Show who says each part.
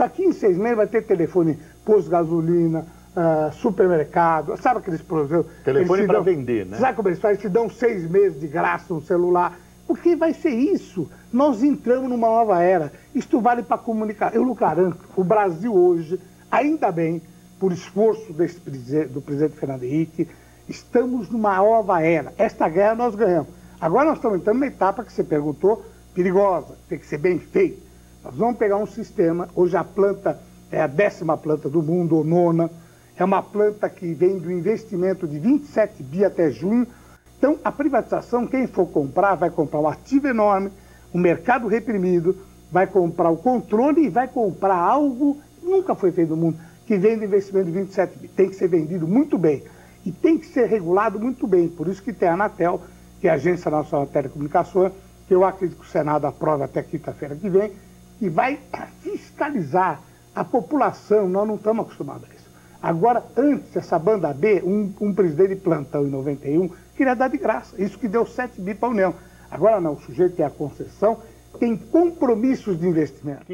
Speaker 1: Isso aqui em seis meses vai ter telefone, posto de gasolina, uh, supermercado, sabe aqueles produtos?
Speaker 2: Telefone para vender, né?
Speaker 1: Sabe como eles fazem? Eles te dão seis meses de graça no celular. Porque vai ser isso. Nós entramos numa nova era. Isto vale para comunicar. Eu não garanto. O Brasil hoje, ainda bem, por esforço desse, do presidente Fernando Henrique, estamos numa nova era. Esta guerra nós ganhamos. Agora nós estamos entrando na etapa que você perguntou, perigosa, tem que ser bem feita. Nós vamos pegar um sistema, hoje a planta é a décima planta do mundo, ou nona, é uma planta que vem do investimento de 27 bi até junho. Então, a privatização, quem for comprar, vai comprar um ativo enorme, um mercado reprimido, vai comprar o controle e vai comprar algo que nunca foi feito no mundo, que vem do investimento de 27 bi. Tem que ser vendido muito bem e tem que ser regulado muito bem. Por isso que tem a Anatel, que é a Agência Nacional de Telecomunicações, que eu acredito que o Senado aprova até quinta-feira que vem, e vai fiscalizar a população. Nós não estamos acostumados a isso. Agora, antes, essa banda B, um, um presidente de plantão em 91 queria dar de graça. Isso que deu 7 bi para a União. Agora não, o sujeito tem a concessão, tem compromissos de investimento.